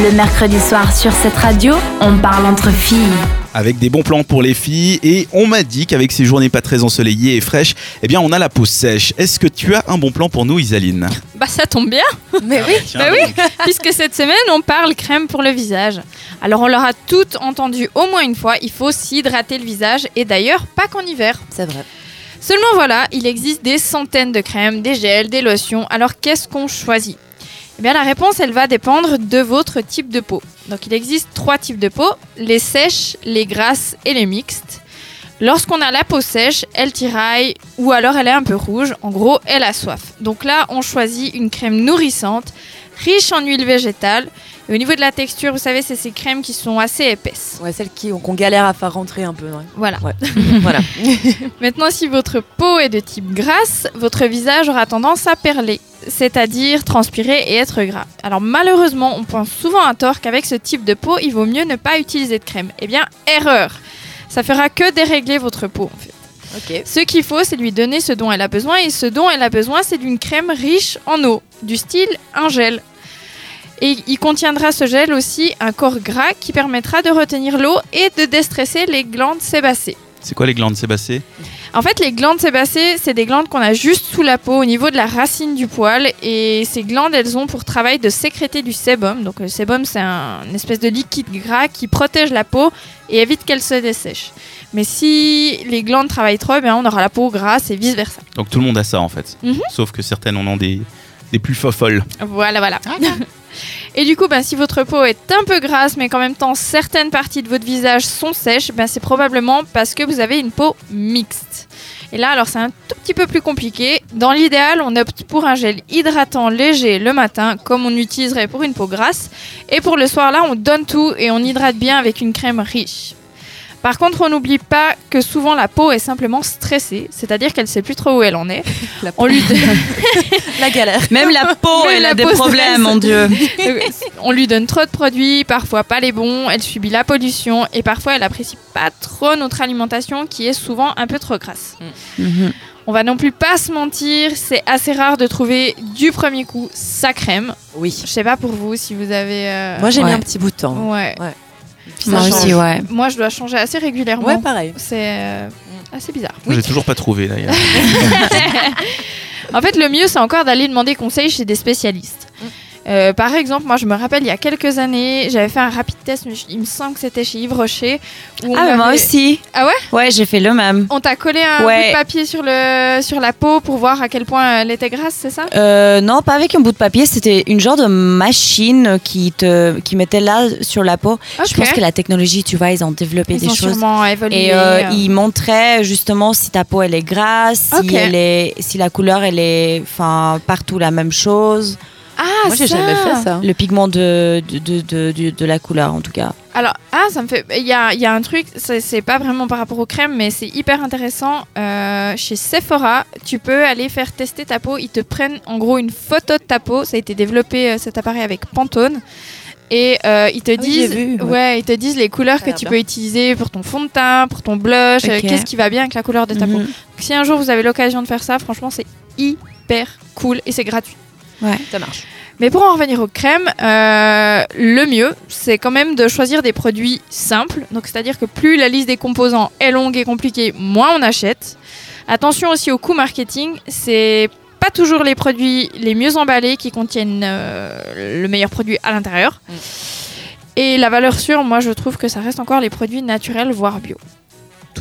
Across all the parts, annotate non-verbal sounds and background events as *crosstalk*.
Le mercredi soir sur cette radio, on parle entre filles. Avec des bons plans pour les filles et on m'a dit qu'avec ces journées pas très ensoleillées et fraîches, eh bien on a la peau sèche. Est-ce que tu as un bon plan pour nous Isaline? Bah ça tombe bien, *laughs* Mais oui, bah oui, puisque cette semaine on parle crème pour le visage. Alors on l'aura toutes entendu au moins une fois, il faut s'hydrater le visage et d'ailleurs pas qu'en hiver. c'est vrai. Seulement voilà, il existe des centaines de crèmes, des gels, des lotions. Alors qu'est-ce qu'on choisit? Eh bien la réponse elle va dépendre de votre type de peau. Donc il existe trois types de peau, les sèches, les grasses et les mixtes. Lorsqu'on a la peau sèche, elle tiraille ou alors elle est un peu rouge. En gros, elle a soif. Donc là, on choisit une crème nourrissante, riche en huile végétale. Et au niveau de la texture, vous savez, c'est ces crèmes qui sont assez épaisses. Ouais, celles qui, qu'on galère à faire rentrer un peu. ouais. Voilà. Ouais. *laughs* voilà. Maintenant, si votre peau est de type grasse, votre visage aura tendance à perler, c'est-à-dire transpirer et être gras. Alors malheureusement, on pense souvent à tort qu'avec ce type de peau, il vaut mieux ne pas utiliser de crème. Eh bien, erreur Ça fera que dérégler votre peau en fait. Ok. Ce qu'il faut, c'est lui donner ce dont elle a besoin, et ce dont elle a besoin, c'est d'une crème riche en eau, du style un gel. Et il contiendra ce gel aussi un corps gras qui permettra de retenir l'eau et de déstresser les glandes sébacées. C'est quoi les glandes sébacées En fait, les glandes sébacées, c'est des glandes qu'on a juste sous la peau, au niveau de la racine du poil. Et ces glandes, elles ont pour travail de sécréter du sébum. Donc le sébum, c'est un une espèce de liquide gras qui protège la peau et évite qu'elle se dessèche. Mais si les glandes travaillent trop, eh bien, on aura la peau grasse et vice-versa. Donc tout le monde a ça en fait. Mhm. Sauf que certaines en ont des, des plus folles. Voilà, voilà. Et du coup, ben, si votre peau est un peu grasse, mais qu'en même temps certaines parties de votre visage sont sèches, ben, c'est probablement parce que vous avez une peau mixte. Et là, alors c'est un tout petit peu plus compliqué. Dans l'idéal, on opte pour un gel hydratant léger le matin, comme on utiliserait pour une peau grasse. Et pour le soir, là, on donne tout et on hydrate bien avec une crème riche. Par contre, on n'oublie pas que souvent la peau est simplement stressée, c'est-à-dire qu'elle sait plus trop où elle en est. La, On lui, *laughs* la galère. Même la peau, Même elle la a des problèmes, mon Dieu. *laughs* On lui donne trop de produits, parfois pas les bons, elle subit la pollution et parfois elle apprécie pas trop notre alimentation qui est souvent un peu trop grasse. Mhm. On va non plus pas se mentir, c'est assez rare de trouver du premier coup sa crème. Oui. Je sais pas pour vous si vous avez. euh, Moi, j'ai mis un petit bout de temps. ouais. Puis Moi aussi, change. ouais. Moi je dois changer assez régulièrement. Ouais, pareil. c'est euh, assez bizarre. Moi, J'ai toujours pas trouvé d'ailleurs. *laughs* *laughs* En fait, le mieux, c'est encore d'aller demander conseil chez des spécialistes. Euh, par exemple, moi, je me rappelle, il y a quelques années, j'avais fait un rapide test, mais je- il me semble que c'était chez Yves Rocher. où Ah, mais moi aussi. Ah ouais Ouais, j'ai fait le même. On t'a collé un Ouais. bout de papier sur, le, sur la peau pour voir à quel point elle était grasse, c'est ça Euh, non, pas avec un bout de papier, c'était une genre de machine qui te qui mettait là sur la peau. Je Ok. pense que la technologie, tu vois, ils ont développé Ils des ont choses. sûrement évolué. Et euh, euh. ils montraient justement si ta peau elle est grasse, si elle est, si la couleur elle est, enfin partout la même chose, Moi, j'ai ça jamais fait ça. le pigment de de, de, de, de- de la couleur en tout cas. Alors, ah, ça me fait. Il y a, il y a un truc, c'est c'est pas vraiment par rapport aux crèmes, mais c'est hyper intéressant. Euh, chez Sephora, tu peux aller faire tester ta peau. Ils te prennent en gros une photo de ta peau. Ça a été développé, euh, cet appareil, avec Pantone. Et euh, ils te oui, j'ai disent, vu, ouais. ouais. ils te disent les couleurs que tu bien. peux utiliser pour ton fond de teint, pour ton blush, euh, qu'est-ce qui va bien avec la couleur de ta peau. Mhm. Donc, si un jour vous avez l'occasion de faire ça, franchement, c'est hyper cool et c'est gratuit. Ça marche. Mais pour en revenir aux crèmes, euh, le mieux, c'est quand même de choisir des produits simples. Donc, c'est-à-dire que plus la liste des composants est longue et compliquée, moins on achète. Attention aussi au coût marketing. C'est pas toujours les produits les mieux emballés qui contiennent euh, le meilleur produit à l'intérieur. Mm. Et la valeur sûre, moi, je trouve que ça reste encore les produits naturels, voire bio.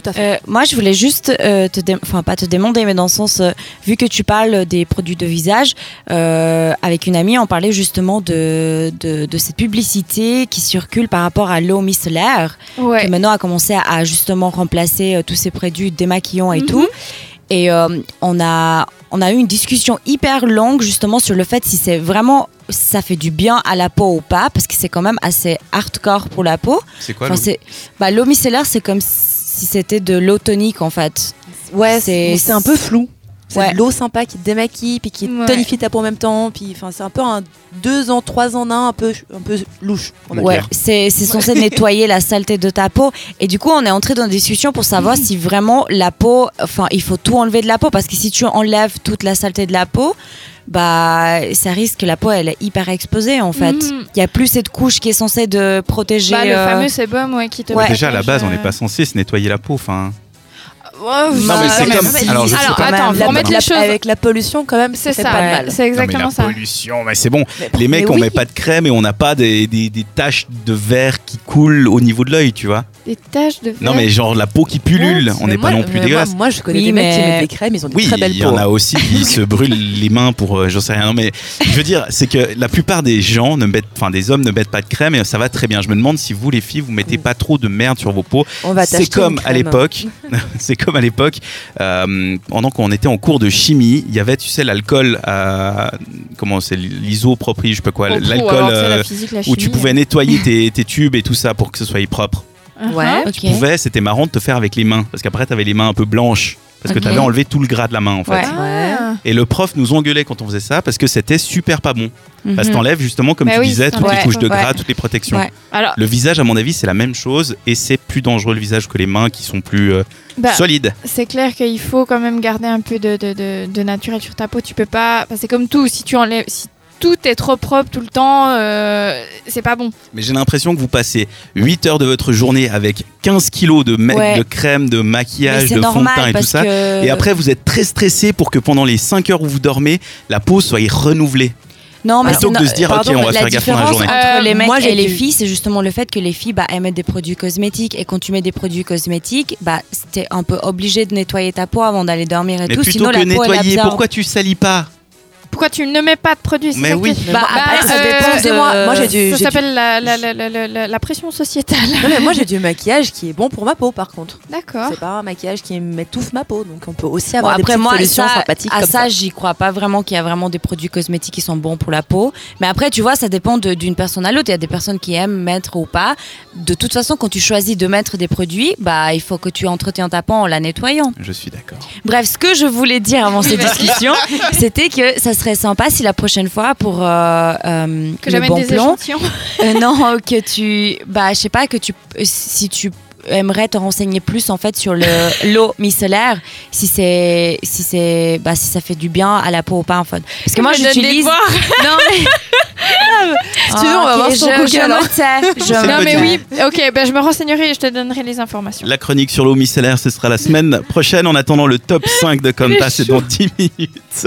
Tout à fait. Euh, moi, je voulais juste euh, te, enfin pas te demander, mais dans le sens, euh, vu que tu parles des produits de visage, euh, avec une amie, on parlait justement de, de, de cette publicité qui circule par rapport à l'eau micellaire, Ouais. qui maintenant a commencé à, à justement remplacer euh, tous ces produits démaquillants et Mhm. tout. Et euh, on a on a eu une discussion hyper longue justement sur le fait si c'est vraiment ça fait du bien à la peau ou pas, parce que c'est quand même assez hardcore pour la peau. C'est quoi Enfin, l'eau bah, l'eau micellaire, c'est comme si c'était de l'eau tonique en fait. Ouais, c'est un peu flou. C'est Ouais. de l'eau sympa qui te démaquille, puis qui Ouais. tonifie ta peau en même temps. Puis, enfin, c'est un peu un deux ans, trois ans, un, un peu, un peu louche. Ouais, c'est *laughs* censé nettoyer la saleté de ta peau. Et du coup, on est entré dans une discussion pour savoir si vraiment la peau, enfin, il faut tout enlever de la peau. Parce que si tu enlèves toute la saleté de la peau, bah, ça risque que la peau, elle est hyper exposée en fait. Il Mhm. y a plus cette couche qui est censée de protéger. Bah, le euh, fameux sébum ouais, qui te Ouais. Déjà, à la base, on n'est protège, pas censé se nettoyer la peau. Enfin, Non, mais c'est comme- mais- alors, je sais alors, pas. attends, La- faut remettre la- les choses. Avec la pollution, quand même, C'est ça fait ça, pas de mal. c'est exactement non, mais ça. la pollution, mais c'est bon. Mais- Les mecs, mais on oui. met pas de crème et on n'a pas des, des, des taches de verre qui coulent au niveau de l'œil, tu vois. Des taches de Non, mais genre la peau qui pullule, on n'est pas non plus mais dégueulasse. Moi, moi, je connais Oui, des mecs qui mais- mettent des crèmes, ils ont des Oui, très belles il y en a aussi qui *laughs* se brûlent les mains pour, euh, j'en sais rien. Non, mais je veux dire, c'est que la plupart des gens ne mettent, enfin des hommes ne mettent pas de crème et ça va très bien. Je me demande si vous, les filles, vous mettez pas trop de merde sur vos peaux. On va C'est comme à crème. l'époque, *laughs* c'est comme à l'époque, euh, pendant qu'on était en cours de chimie, il y avait, tu sais, l'alcool, euh, comment c'est, l'isopropyl, je sais pas quoi, l'alcool euh, où tu pouvais nettoyer tes, tes tubes et tout ça pour que ce soit propre. Uh-huh. Ouais. ok. Tu pouvais, c'était marrant de te faire avec les mains, parce qu'après tu avais les mains un peu blanches, parce que tu avais enlevé tout le gras de la main en fait. Ouais. Ah. Et le prof nous engueulait quand on faisait ça parce que c'était super pas bon. Parce que Mhm. t'enlèves justement, comme Bah tu oui, disais, toutes les couches de gras, ouais. toutes les protections. Ouais. Alors, Le visage, à mon avis, c'est la même chose et c'est plus dangereux le visage que les mains qui sont plus euh, bah, solides. c'est clair qu'il faut quand même garder un peu de, de, de, de naturel sur ta peau. Tu peux pas. enfin, c'est comme tout. Si tu enlèves. Si tout est trop propre tout le temps, euh, c'est pas bon. Mais j'ai l'impression que vous passez 8 heures de votre journée avec 15 kilos de, Ouais. de crème, de maquillage, de fond de teint et tout ça. que. Et après, vous êtes très stressé pour que pendant les 5 heures où vous dormez, la peau soit renouvelée. Non, mais Plutôt c'est que de se dire, pardon, ok, on va la faire gaffe pendant la différence journée. entre Euh, les mecs moi, j'ai et les filles, c'est justement le fait que les filles bah, elles mettent des produits cosmétiques et quand tu mets des produits cosmétiques, bah t'es un peu obligé de nettoyer ta peau avant d'aller dormir et Mais tout. plutôt Sinon que la peau nettoyer, pourquoi tu salis pas? Pourquoi tu ne mets pas de produits Mais oui. Bah, Bah, après, ça euh, dépend de. excusez-moi, moi, j'ai dû- Ça s'appelle la, la, la, la, la- la- la pression sociétale. Non, mais moi, j'ai du maquillage qui est bon pour ma peau, par contre. D'accord. C'est pas un maquillage qui m'étouffe ma peau, donc on peut aussi avoir des moi, solutions ça, sympathiques à comme ça, ça. j'y crois pas vraiment qu'il y a vraiment des produits cosmétiques qui sont bons pour la peau. Mais après, tu vois, ça dépend d'une personne à l'autre. Il y a des personnes qui aiment mettre ou pas. De toute façon, quand tu choisis de mettre des produits, bah, il faut que tu entretiens ta peau en la nettoyant. Je suis d'accord. Bref, ce que je voulais dire avant cette *laughs* discussion, c'était que ça serait sympa si la prochaine fois pour euh, euh, Que le j'amène bon des plan, échantillons. *laughs* euh, non, que tu, bah, je sais pas que tu, si tu aimerais te renseigner plus en fait sur le *laughs* l'eau micellaire, si c'est, si c'est, bah, si ça fait du bien à la peau ou pas en fait. Parce que moi Je me donne des j'utilise. *laughs* Non mais. Si tu veux, on va Ok, voir sur je, Google, je hein. Non mais oui, ok, ben je me renseignerai et je te donnerai les informations. La chronique sur l'eau micellaire, ce sera la semaine prochaine. En attendant, le top 5 de Compas, c'est dans 10 minutes.